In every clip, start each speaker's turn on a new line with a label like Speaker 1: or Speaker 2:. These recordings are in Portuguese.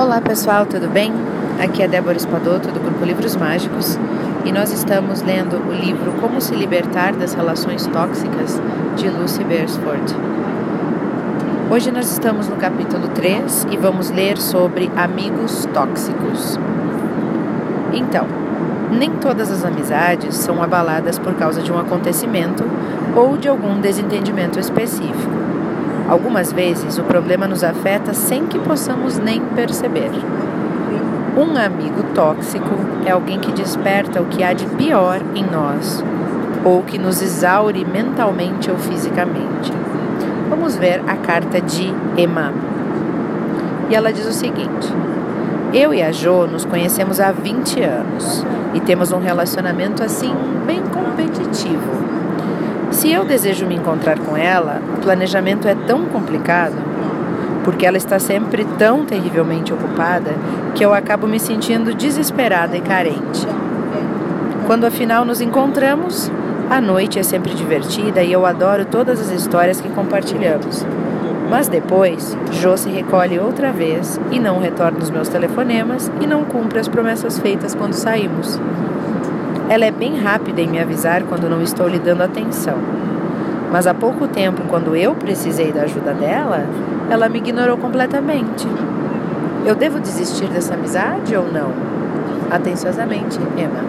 Speaker 1: Olá pessoal, tudo bem? Aqui é Débora Espadoto do Grupo Livros Mágicos e nós estamos lendo o livro Como se Libertar das Relações Tóxicas de Lucy Beresford. Hoje nós estamos no capítulo 3 e vamos ler sobre amigos tóxicos. Então, nem todas as amizades são abaladas por causa de um acontecimento ou de algum desentendimento específico. Algumas vezes o problema nos afeta sem que possamos nem perceber. Um amigo tóxico é alguém que desperta o que há de pior em nós ou que nos exaure mentalmente ou fisicamente. Vamos ver a carta de Emma. E ela diz o seguinte: Eu e a Jo nos conhecemos há 20 anos e temos um relacionamento assim bem competitivo. Se eu desejo me encontrar com ela, o planejamento é tão complicado, porque ela está sempre tão terrivelmente ocupada, que eu acabo me sentindo desesperada e carente. Quando afinal nos encontramos, a noite é sempre divertida e eu adoro todas as histórias que compartilhamos. Mas depois, Jo se recolhe outra vez e não retorna os meus telefonemas e não cumpre as promessas feitas quando saímos. Ela é bem rápida em me avisar quando não estou lhe dando atenção. Mas há pouco tempo, quando eu precisei da ajuda dela, ela me ignorou completamente. Eu devo desistir dessa amizade ou não? Atenciosamente, Emma.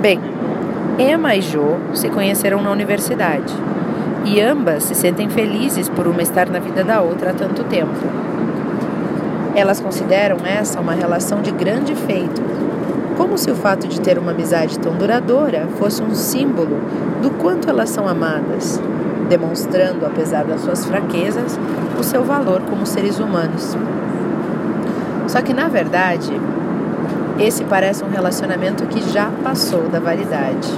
Speaker 1: Bem, Emma e Jo se conheceram na universidade e ambas se sentem felizes por uma estar na vida da outra há tanto tempo. Elas consideram essa uma relação de grande feito como se o fato de ter uma amizade tão duradoura fosse um símbolo do quanto elas são amadas, demonstrando, apesar das suas fraquezas, o seu valor como seres humanos. Só que, na verdade, esse parece um relacionamento que já passou da validade.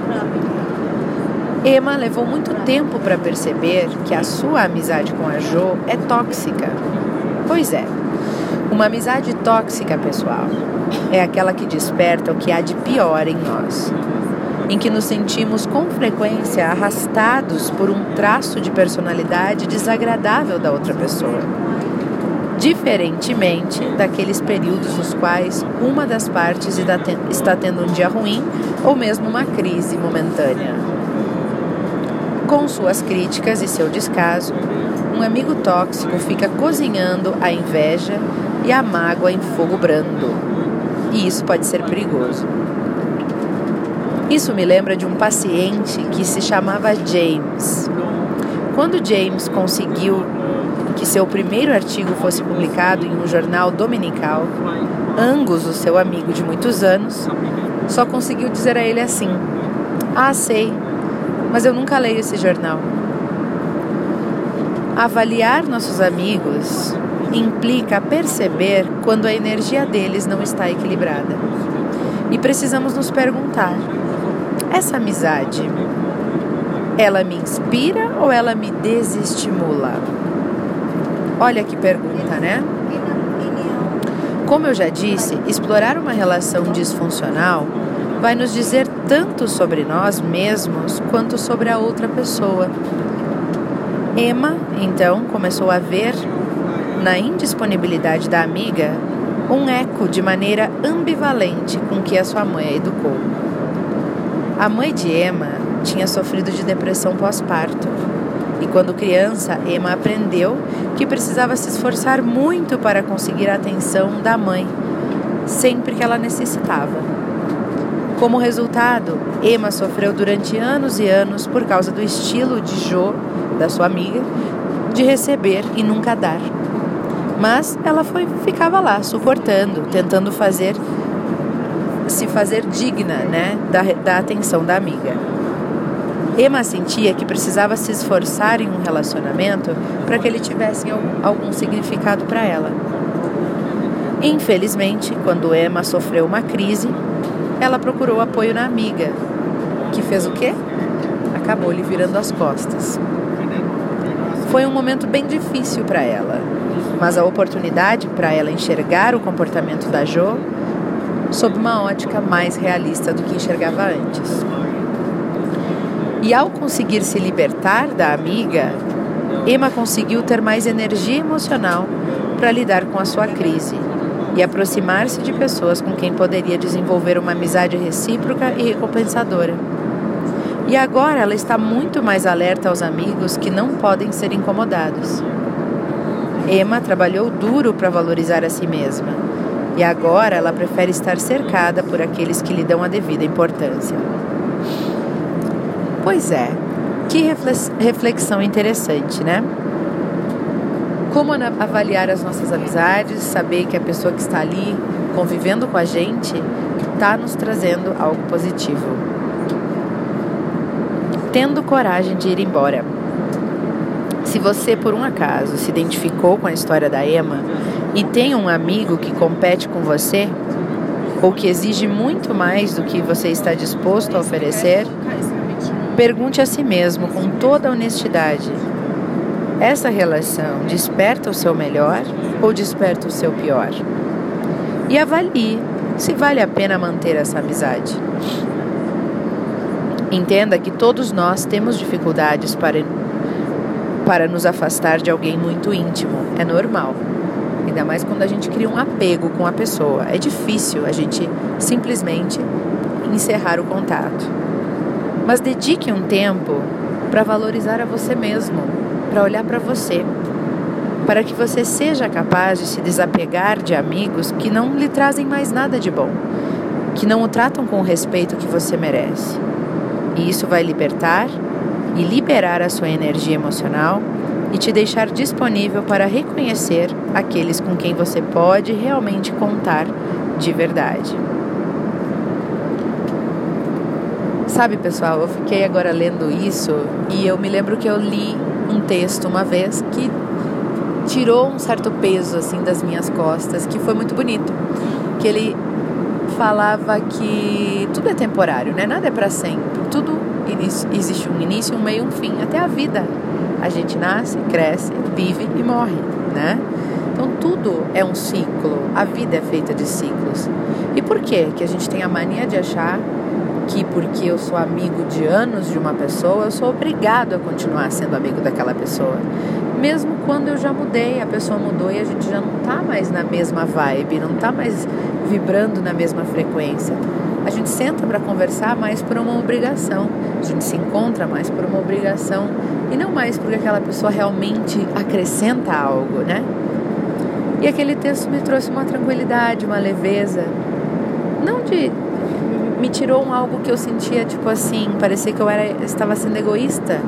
Speaker 1: Emma levou muito tempo para perceber que a sua amizade com a Jo é tóxica. Pois é, uma amizade tóxica, pessoal, é aquela que desperta o que há de pior em nós, em que nos sentimos com frequência arrastados por um traço de personalidade desagradável da outra pessoa. Diferentemente daqueles períodos nos quais uma das partes está tendo um dia ruim ou mesmo uma crise momentânea. Com suas críticas e seu descaso, um amigo tóxico fica cozinhando a inveja e a mágoa em fogo brando e isso pode ser perigoso. Isso me lembra de um paciente que se chamava James. Quando James conseguiu que seu primeiro artigo fosse publicado em um jornal dominical, Angus, o seu amigo de muitos anos, só conseguiu dizer a ele assim: Ah, sei, mas eu nunca leio esse jornal. Avaliar nossos amigos implica perceber quando a energia deles não está equilibrada. E precisamos nos perguntar: essa amizade, ela me inspira ou ela me desestimula? Olha que pergunta, né? Como eu já disse, explorar uma relação disfuncional vai nos dizer tanto sobre nós mesmos quanto sobre a outra pessoa. Emma, então, começou a ver na indisponibilidade da amiga, um eco de maneira ambivalente com que a sua mãe a educou. A mãe de Emma tinha sofrido de depressão pós-parto. E quando criança, Emma aprendeu que precisava se esforçar muito para conseguir a atenção da mãe, sempre que ela necessitava. Como resultado, Emma sofreu durante anos e anos por causa do estilo de Jo, da sua amiga, de receber e nunca dar. Mas ela foi, ficava lá, suportando, tentando fazer se fazer digna né, da, da atenção da amiga. Emma sentia que precisava se esforçar em um relacionamento para que ele tivesse algum, significado para ela. Infelizmente, quando Emma sofreu uma crise, ela procurou apoio na amiga, que fez o quê? Acabou lhe virando as costas. Foi um momento bem difícil para ela, mas a oportunidade para ela enxergar o comportamento da Jo sob uma ótica mais realista do que enxergava antes. E ao conseguir se libertar da amiga, Emma conseguiu ter mais energia emocional para lidar com a sua crise e aproximar-se de pessoas com quem poderia desenvolver uma amizade recíproca e recompensadora. E agora ela está muito mais alerta aos amigos que não podem ser incomodados. Emma trabalhou duro para valorizar a si mesma e agora ela prefere estar cercada por aqueles que lhe dão a devida importância. Pois é, que reflexão interessante, né? Como avaliar as nossas amizades, saber que a pessoa que está ali convivendo com a gente está nos trazendo algo positivo. Tendo coragem de ir embora. Se você, por um acaso, se identificou com a história da Emma e tem um amigo que compete com você, ou que exige muito mais do que você está disposto a oferecer, pergunte a si mesmo com toda honestidade: essa relação desperta o seu melhor ou desperta o seu pior? E avalie se vale a pena manter essa amizade. Entenda que todos nós temos dificuldades para, para nos afastar de alguém muito íntimo, é normal. Ainda mais quando a gente cria um apego com a pessoa. É difícil a gente simplesmente encerrar o contato. Mas dedique um tempo para valorizar a você mesmo, para olhar para você, para que você seja capaz de se desapegar de amigos que não lhe trazem mais nada de bom, que não o tratam com o respeito que você merece. E isso vai libertar e liberar a sua energia emocional e te deixar disponível para reconhecer aqueles com quem você pode realmente contar de verdade. Sabe, pessoal, eu fiquei agora lendo isso e eu me lembro que eu li um texto uma vez que tirou um certo peso assim das minhas costas, que foi muito bonito. Que ele falava que tudo é temporário, né? Nada é para sempre. Tudo existe um início, um meio, um fim, até a vida. A gente nasce, cresce, vive e morre, né? Então tudo é um ciclo, a vida é feita de ciclos. E por que que a gente tem a mania de achar que porque eu sou amigo de anos de uma pessoa, eu sou obrigado a continuar sendo amigo daquela pessoa? Mesmo quando eu já mudei, a pessoa mudou e a gente já não está mais na mesma vibe, não está mais vibrando na mesma frequência. A gente senta para conversar mais por uma obrigação, gente se encontra mais por uma obrigação e não mais porque aquela pessoa realmente acrescenta algo, né? E aquele texto me trouxe uma tranquilidade, uma leveza, não de me tirou um algo que eu sentia tipo assim, parecia que eu era estava sendo egoísta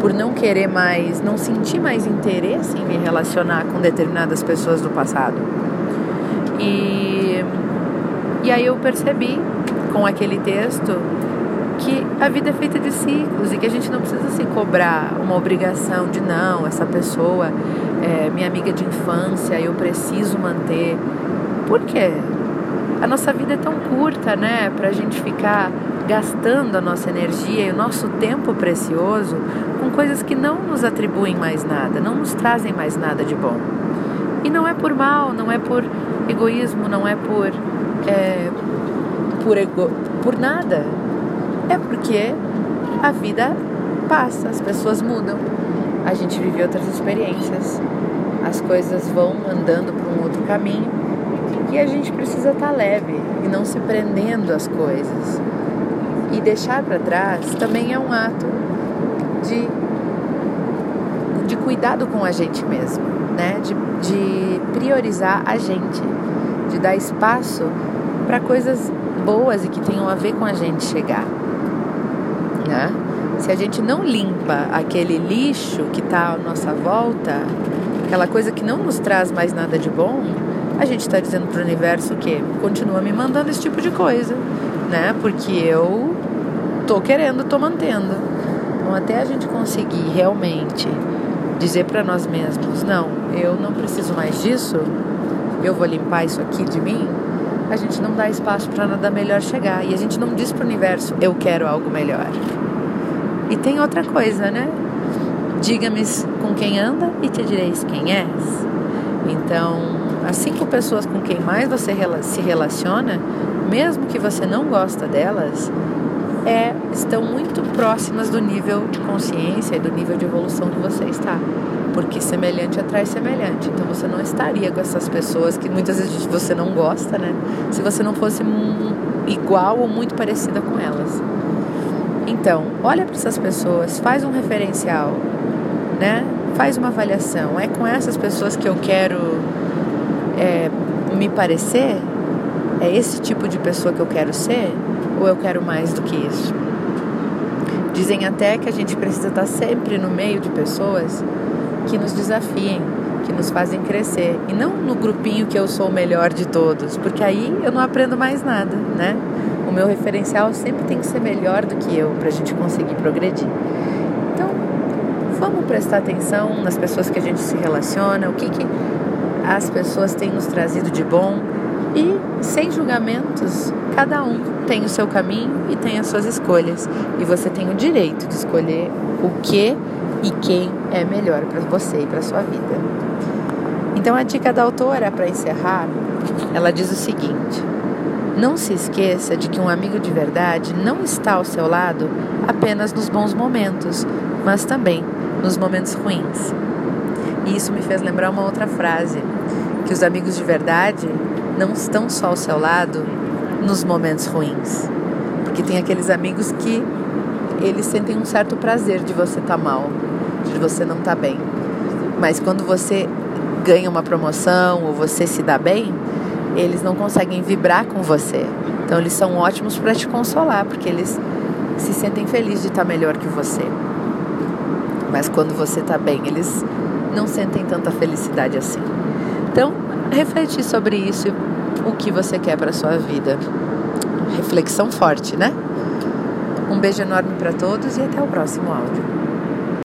Speaker 1: por não querer mais, não sentir mais interesse em me relacionar com determinadas pessoas do passado. E e aí eu percebi com aquele texto que a vida é feita de ciclos e que a gente não precisa se cobrar uma obrigação de não, essa pessoa é minha amiga de infância, eu preciso manter. Por quê? A nossa vida é tão curta, né, para a gente ficar gastando a nossa energia e o nosso tempo precioso com coisas que não nos atribuem mais nada, não nos trazem mais nada de bom. E não é por mal, não é por egoísmo, não é por é, por, ego, por nada. É porque a vida passa, as pessoas mudam, a gente vive outras experiências, as coisas vão andando para um outro caminho e a gente precisa estar tá leve e não se prendendo às coisas. E deixar para trás também é um ato de, de cuidado com a gente mesmo, né? de, de priorizar a gente, de dar espaço para coisas boas e que tenham a ver com a gente chegar. Né? Se a gente não limpa aquele lixo que está à nossa volta, aquela coisa que não nos traz mais nada de bom, a gente está dizendo para o universo que continua me mandando esse tipo de coisa, né? Porque eu tô querendo, tô mantendo. Então, até a gente conseguir realmente dizer para nós mesmos, não, eu não preciso mais disso, eu vou limpar isso aqui de mim, a gente não dá espaço para nada melhor chegar. E a gente não diz para o universo, eu quero algo melhor. E tem outra coisa, né? Diga-me com quem anda e te direis quem és. Então, as cinco pessoas com quem mais você se relaciona, mesmo que você não gosta delas, é, estão muito próximas do nível de consciência e do nível de evolução que você está. Porque semelhante atrai semelhante. Então você não estaria com essas pessoas que muitas vezes você não gosta, né? Se você não fosse igual ou muito parecida com elas. Então, olha para essas pessoas, faz um referencial, né? Faz uma avaliação. É com essas pessoas que eu quero é, me parecer? É esse tipo de pessoa que eu quero ser? Ou eu quero mais do que isso? Dizem até que a gente precisa estar sempre no meio de pessoas que nos desafiem, que nos fazem crescer. E não no grupinho que eu sou o melhor de todos, porque aí eu não aprendo mais nada, né? O meu referencial sempre tem que ser melhor do que eu para a gente conseguir progredir. Então, vamos prestar atenção nas pessoas que a gente se relaciona, o que, que as pessoas têm nos trazido de bom e sem julgamentos, cada um tem o seu caminho e tem as suas escolhas. E você tem o direito de escolher o que e quem é melhor para você e para sua vida. Então a dica da autora para encerrar, ela diz o seguinte: não se esqueça de que um amigo de verdade não está ao seu lado apenas nos bons momentos, mas também nos momentos ruins. E isso me fez lembrar uma outra frase, que os amigos de verdade não estão só ao seu lado nos momentos ruins. Porque tem aqueles amigos que eles sentem um certo prazer de você estar tá mal, de você não estar tá bem. Mas quando você ganha uma promoção ou você se dá bem, eles não conseguem vibrar com você. Então eles são ótimos para te consolar, porque eles se sentem felizes de estar tá melhor que você. Mas quando você está bem, eles não sentem tanta felicidade assim. Então, refletir sobre isso, o que você quer para sua vida. Reflexão forte, né? Um beijo enorme para todos e até o próximo áudio.